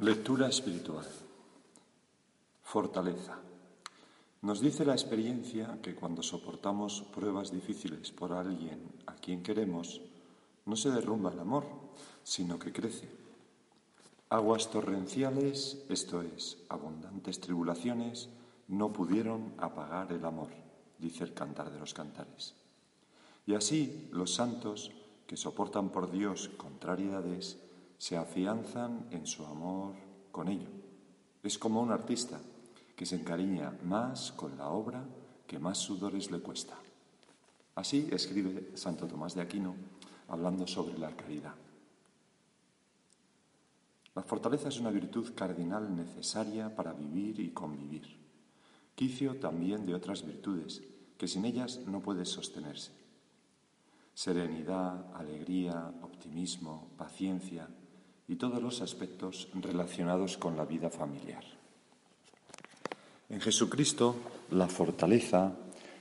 Lectura espiritual. Fortaleza. Nos dice la experiencia que cuando soportamos pruebas difíciles por alguien a quien queremos, no se derrumba el amor, sino que crece. Aguas torrenciales, esto es, abundantes tribulaciones, no pudieron apagar el amor, dice el cantar de los cantares. Y así los santos, que soportan por Dios contrariedades, se afianzan en su amor con ello. Es como un artista que se encariña más con la obra que más sudores le cuesta. Así escribe Santo Tomás de Aquino hablando sobre la caridad. La fortaleza es una virtud cardinal necesaria para vivir y convivir, quicio también de otras virtudes que sin ellas no puede sostenerse. Serenidad, alegría, optimismo, paciencia, y todos los aspectos relacionados con la vida familiar. En Jesucristo la fortaleza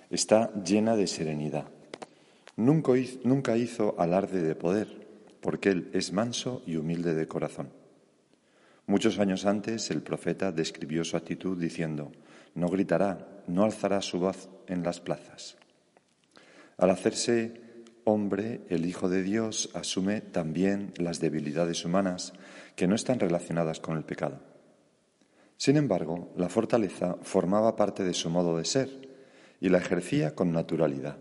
está llena de serenidad. Nunca hizo alarde de poder, porque Él es manso y humilde de corazón. Muchos años antes el profeta describió su actitud diciendo, no gritará, no alzará su voz en las plazas. Al hacerse hombre, el Hijo de Dios asume también las debilidades humanas que no están relacionadas con el pecado. Sin embargo, la fortaleza formaba parte de su modo de ser y la ejercía con naturalidad.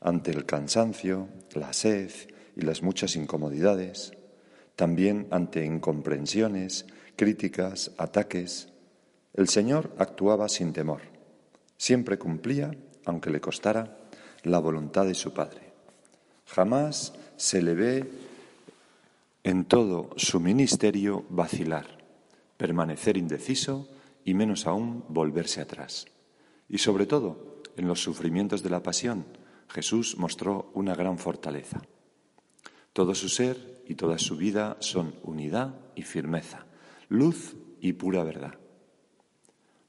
Ante el cansancio, la sed y las muchas incomodidades, también ante incomprensiones, críticas, ataques, el Señor actuaba sin temor. Siempre cumplía, aunque le costara, la voluntad de su Padre. Jamás se le ve en todo su ministerio vacilar, permanecer indeciso y menos aún volverse atrás. Y sobre todo, en los sufrimientos de la pasión, Jesús mostró una gran fortaleza. Todo su ser y toda su vida son unidad y firmeza, luz y pura verdad.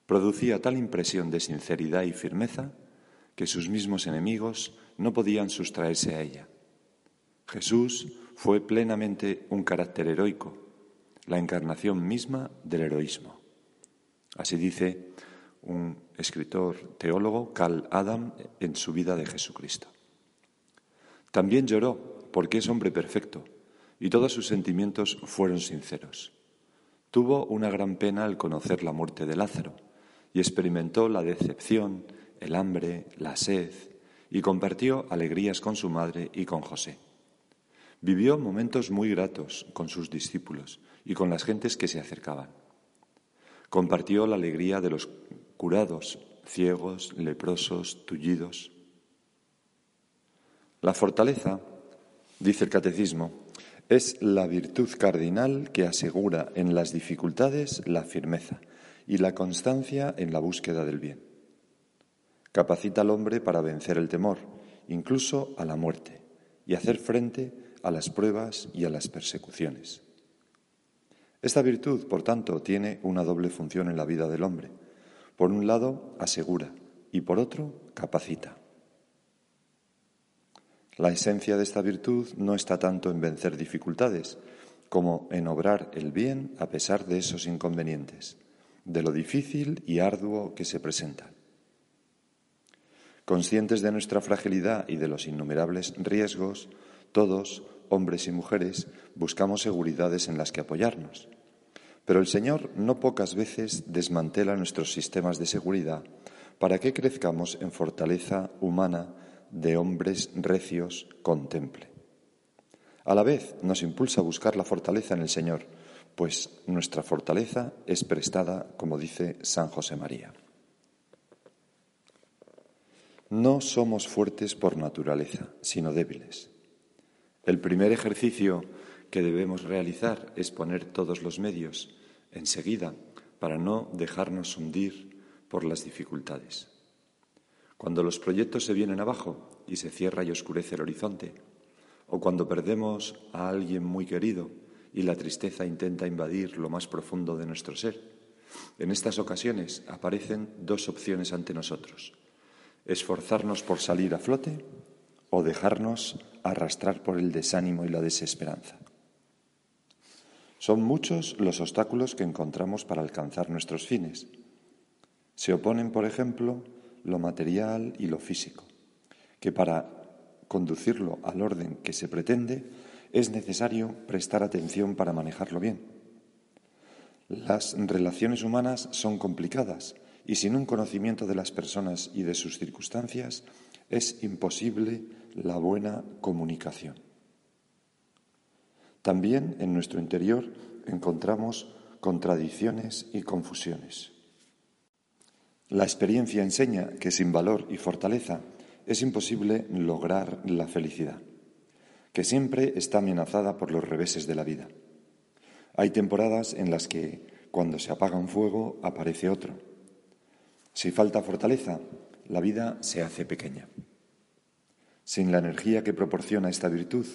Producía tal impresión de sinceridad y firmeza que sus mismos enemigos no podían sustraerse a ella. Jesús fue plenamente un carácter heroico, la encarnación misma del heroísmo. Así dice un escritor teólogo, Carl Adam, en su vida de Jesucristo. También lloró porque es hombre perfecto y todos sus sentimientos fueron sinceros. Tuvo una gran pena al conocer la muerte de Lázaro y experimentó la decepción, el hambre, la sed, y compartió alegrías con su madre y con José. Vivió momentos muy gratos con sus discípulos y con las gentes que se acercaban. Compartió la alegría de los curados, ciegos, leprosos, tullidos. La fortaleza, dice el catecismo, es la virtud cardinal que asegura en las dificultades la firmeza y la constancia en la búsqueda del bien. Capacita al hombre para vencer el temor, incluso a la muerte, y hacer frente a las pruebas y a las persecuciones. Esta virtud, por tanto, tiene una doble función en la vida del hombre. Por un lado, asegura y por otro, capacita. La esencia de esta virtud no está tanto en vencer dificultades como en obrar el bien a pesar de esos inconvenientes, de lo difícil y arduo que se presentan. Conscientes de nuestra fragilidad y de los innumerables riesgos, todos, hombres y mujeres, buscamos seguridades en las que apoyarnos. Pero el Señor no pocas veces desmantela nuestros sistemas de seguridad para que crezcamos en fortaleza humana de hombres recios con temple. A la vez nos impulsa a buscar la fortaleza en el Señor, pues nuestra fortaleza es prestada, como dice San José María. No somos fuertes por naturaleza, sino débiles. El primer ejercicio que debemos realizar es poner todos los medios enseguida para no dejarnos hundir por las dificultades. Cuando los proyectos se vienen abajo y se cierra y oscurece el horizonte, o cuando perdemos a alguien muy querido y la tristeza intenta invadir lo más profundo de nuestro ser, en estas ocasiones aparecen dos opciones ante nosotros. Esforzarnos por salir a flote o dejarnos arrastrar por el desánimo y la desesperanza. Son muchos los obstáculos que encontramos para alcanzar nuestros fines. Se oponen, por ejemplo, lo material y lo físico, que para conducirlo al orden que se pretende es necesario prestar atención para manejarlo bien. Las relaciones humanas son complicadas y sin un conocimiento de las personas y de sus circunstancias es imposible la buena comunicación. También en nuestro interior encontramos contradicciones y confusiones. La experiencia enseña que sin valor y fortaleza es imposible lograr la felicidad, que siempre está amenazada por los reveses de la vida. Hay temporadas en las que, cuando se apaga un fuego, aparece otro. Si falta fortaleza, la vida se hace pequeña. Sin la energía que proporciona esta virtud,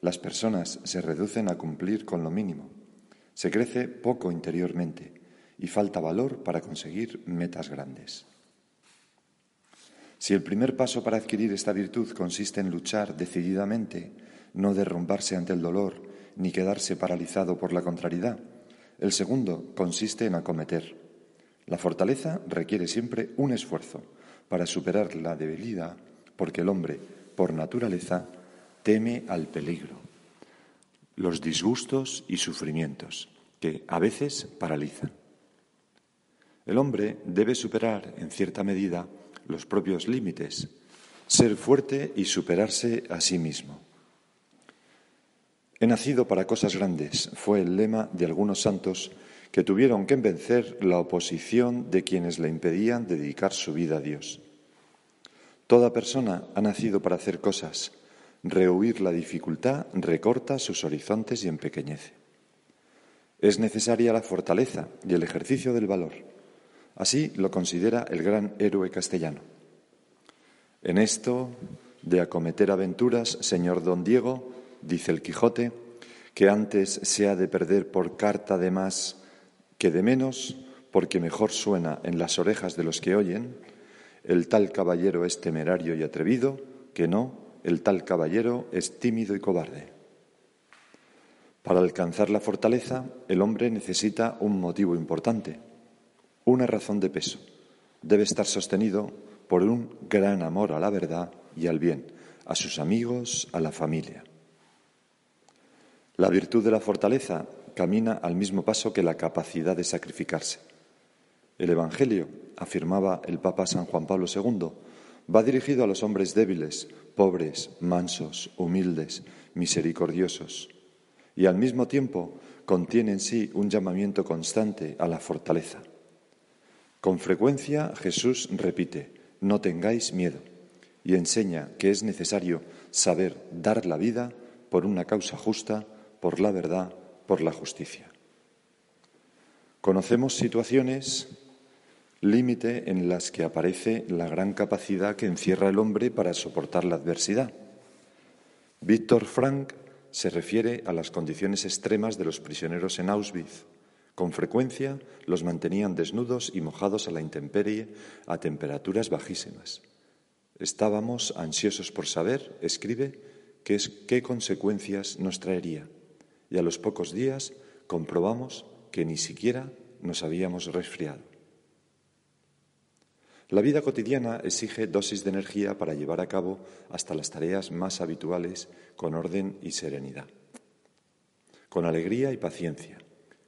las personas se reducen a cumplir con lo mínimo. Se crece poco interiormente y falta valor para conseguir metas grandes. Si el primer paso para adquirir esta virtud consiste en luchar decididamente, no derrumbarse ante el dolor, ni quedarse paralizado por la contrariedad, el segundo consiste en acometer. La fortaleza requiere siempre un esfuerzo para superar la debilidad, porque el hombre, por naturaleza, teme al peligro, los disgustos y sufrimientos, que a veces paralizan. El hombre debe superar, en cierta medida, los propios límites, ser fuerte y superarse a sí mismo. He nacido para cosas grandes fue el lema de algunos santos que tuvieron que vencer la oposición de quienes le impedían dedicar su vida a Dios. Toda persona ha nacido para hacer cosas. Rehuir la dificultad recorta sus horizontes y empequeñece. Es necesaria la fortaleza y el ejercicio del valor. Así lo considera el gran héroe castellano. En esto de acometer aventuras, señor don Diego, dice el Quijote, que antes se ha de perder por carta de más que de menos, porque mejor suena en las orejas de los que oyen, el tal caballero es temerario y atrevido, que no, el tal caballero es tímido y cobarde. Para alcanzar la fortaleza, el hombre necesita un motivo importante, una razón de peso. Debe estar sostenido por un gran amor a la verdad y al bien, a sus amigos, a la familia. La virtud de la fortaleza camina al mismo paso que la capacidad de sacrificarse. El Evangelio, afirmaba el Papa San Juan Pablo II, va dirigido a los hombres débiles, pobres, mansos, humildes, misericordiosos, y al mismo tiempo contiene en sí un llamamiento constante a la fortaleza. Con frecuencia Jesús repite, no tengáis miedo, y enseña que es necesario saber dar la vida por una causa justa, por la verdad, por la justicia. Conocemos situaciones límite en las que aparece la gran capacidad que encierra el hombre para soportar la adversidad. Víctor Frank se refiere a las condiciones extremas de los prisioneros en Auschwitz con frecuencia los mantenían desnudos y mojados a la intemperie a temperaturas bajísimas. Estábamos ansiosos por saber, escribe, qué, qué consecuencias nos traería. Y a los pocos días comprobamos que ni siquiera nos habíamos resfriado. La vida cotidiana exige dosis de energía para llevar a cabo hasta las tareas más habituales con orden y serenidad, con alegría y paciencia,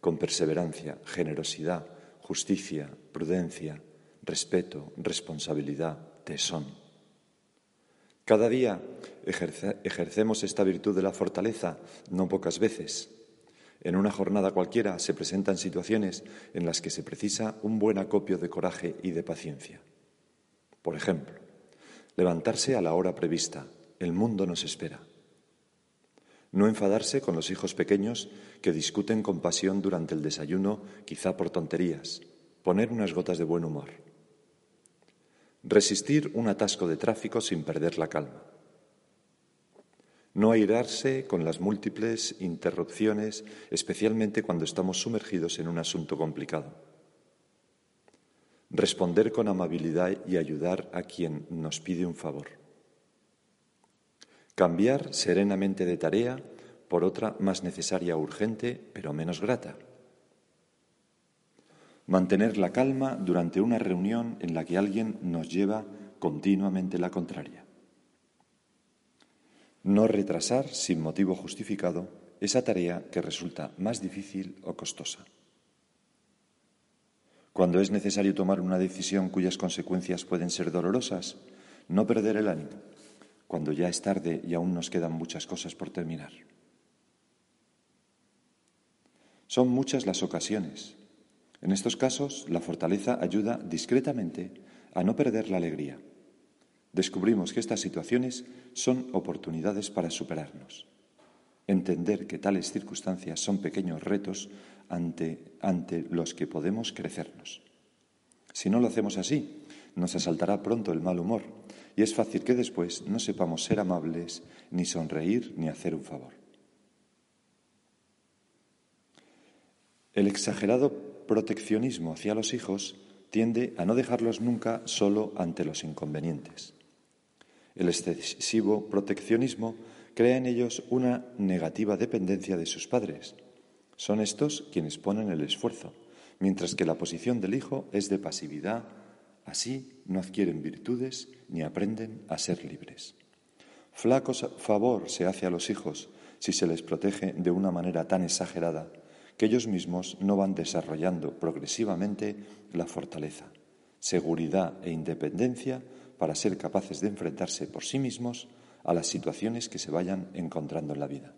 con perseverancia, generosidad, justicia, prudencia, respeto, responsabilidad, tesón. Cada día ejercemos esta virtud de la fortaleza, no pocas veces. En una jornada cualquiera se presentan situaciones en las que se precisa un buen acopio de coraje y de paciencia. Por ejemplo, levantarse a la hora prevista. El mundo nos espera. No enfadarse con los hijos pequeños que discuten con pasión durante el desayuno, quizá por tonterías. Poner unas gotas de buen humor. Resistir un atasco de tráfico sin perder la calma. No airarse con las múltiples interrupciones, especialmente cuando estamos sumergidos en un asunto complicado. Responder con amabilidad y ayudar a quien nos pide un favor. Cambiar serenamente de tarea por otra más necesaria, urgente, pero menos grata. Mantener la calma durante una reunión en la que alguien nos lleva continuamente la contraria. No retrasar sin motivo justificado esa tarea que resulta más difícil o costosa. Cuando es necesario tomar una decisión cuyas consecuencias pueden ser dolorosas, no perder el ánimo, cuando ya es tarde y aún nos quedan muchas cosas por terminar. Son muchas las ocasiones. En estos casos, la fortaleza ayuda discretamente a no perder la alegría. Descubrimos que estas situaciones son oportunidades para superarnos entender que tales circunstancias son pequeños retos ante, ante los que podemos crecernos. Si no lo hacemos así, nos asaltará pronto el mal humor y es fácil que después no sepamos ser amables, ni sonreír, ni hacer un favor. El exagerado proteccionismo hacia los hijos tiende a no dejarlos nunca solo ante los inconvenientes. El excesivo proteccionismo crea en ellos una negativa dependencia de sus padres. Son estos quienes ponen el esfuerzo, mientras que la posición del hijo es de pasividad. Así no adquieren virtudes ni aprenden a ser libres. Flaco favor se hace a los hijos si se les protege de una manera tan exagerada que ellos mismos no van desarrollando progresivamente la fortaleza, seguridad e independencia para ser capaces de enfrentarse por sí mismos a las situaciones que se vayan encontrando en la vida.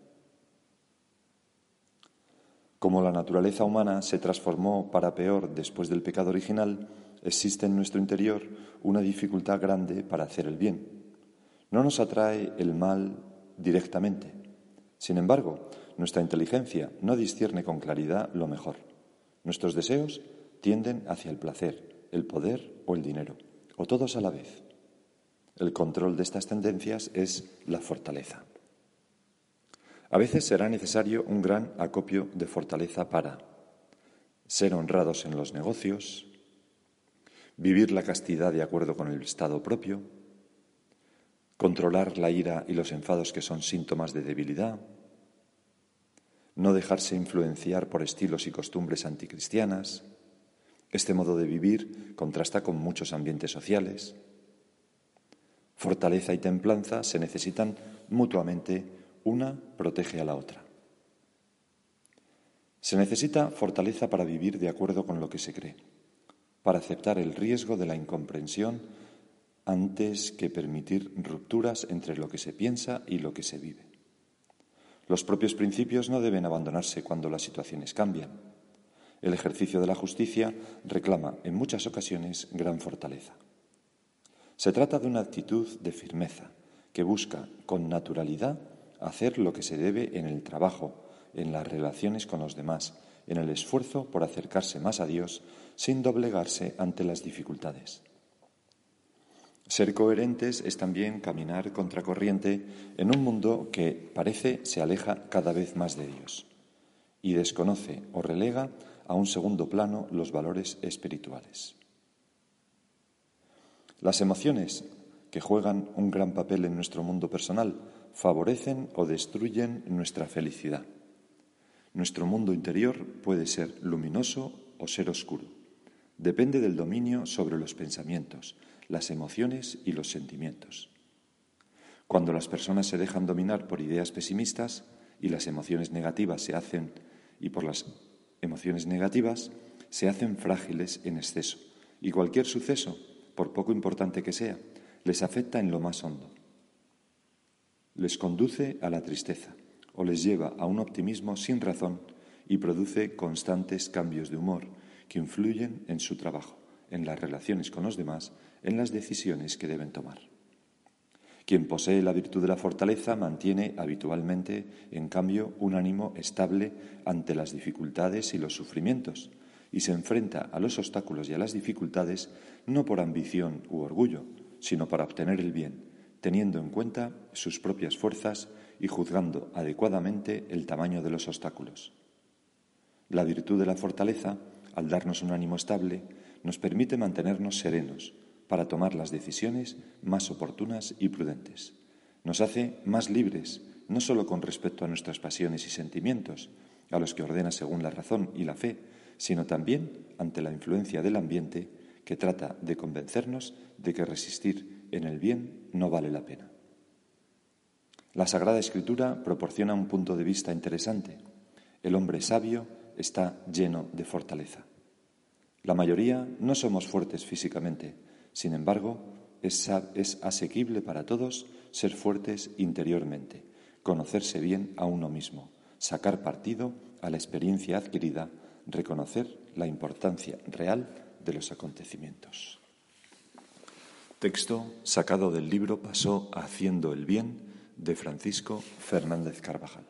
Como la naturaleza humana se transformó para peor después del pecado original, existe en nuestro interior una dificultad grande para hacer el bien. No nos atrae el mal directamente. Sin embargo, nuestra inteligencia no discierne con claridad lo mejor. Nuestros deseos tienden hacia el placer, el poder o el dinero, o todos a la vez. El control de estas tendencias es la fortaleza. A veces será necesario un gran acopio de fortaleza para ser honrados en los negocios, vivir la castidad de acuerdo con el estado propio, controlar la ira y los enfados que son síntomas de debilidad, no dejarse influenciar por estilos y costumbres anticristianas. Este modo de vivir contrasta con muchos ambientes sociales Fortaleza y templanza se necesitan mutuamente, una protege a la otra. Se necesita fortaleza para vivir de acuerdo con lo que se cree, para aceptar el riesgo de la incomprensión antes que permitir rupturas entre lo que se piensa y lo que se vive. Los propios principios no deben abandonarse cuando las situaciones cambian. El ejercicio de la justicia reclama en muchas ocasiones gran fortaleza. Se trata de una actitud de firmeza que busca con naturalidad hacer lo que se debe en el trabajo, en las relaciones con los demás, en el esfuerzo por acercarse más a Dios sin doblegarse ante las dificultades. Ser coherentes es también caminar contracorriente en un mundo que parece se aleja cada vez más de Dios y desconoce o relega a un segundo plano los valores espirituales. Las emociones, que juegan un gran papel en nuestro mundo personal, favorecen o destruyen nuestra felicidad. Nuestro mundo interior puede ser luminoso o ser oscuro. Depende del dominio sobre los pensamientos, las emociones y los sentimientos. Cuando las personas se dejan dominar por ideas pesimistas y las emociones negativas se hacen y por las emociones negativas se hacen frágiles en exceso y cualquier suceso por poco importante que sea, les afecta en lo más hondo. Les conduce a la tristeza o les lleva a un optimismo sin razón y produce constantes cambios de humor que influyen en su trabajo, en las relaciones con los demás, en las decisiones que deben tomar. Quien posee la virtud de la fortaleza mantiene habitualmente, en cambio, un ánimo estable ante las dificultades y los sufrimientos, y se enfrenta a los obstáculos y a las dificultades no por ambición u orgullo, sino para obtener el bien, teniendo en cuenta sus propias fuerzas y juzgando adecuadamente el tamaño de los obstáculos. La virtud de la fortaleza, al darnos un ánimo estable, nos permite mantenernos serenos para tomar las decisiones más oportunas y prudentes. Nos hace más libres no solo con respecto a nuestras pasiones y sentimientos, a los que ordena según la razón y la fe, sino también ante la influencia del ambiente que trata de convencernos de que resistir en el bien no vale la pena. La Sagrada Escritura proporciona un punto de vista interesante. El hombre sabio está lleno de fortaleza. La mayoría no somos fuertes físicamente, sin embargo, es, asequible para todos ser fuertes interiormente, conocerse bien a uno mismo, sacar partido a la experiencia adquirida, reconocer la importancia real de los acontecimientos. Texto sacado del libro Pasó haciendo el bien de Francisco Fernández Carvajal.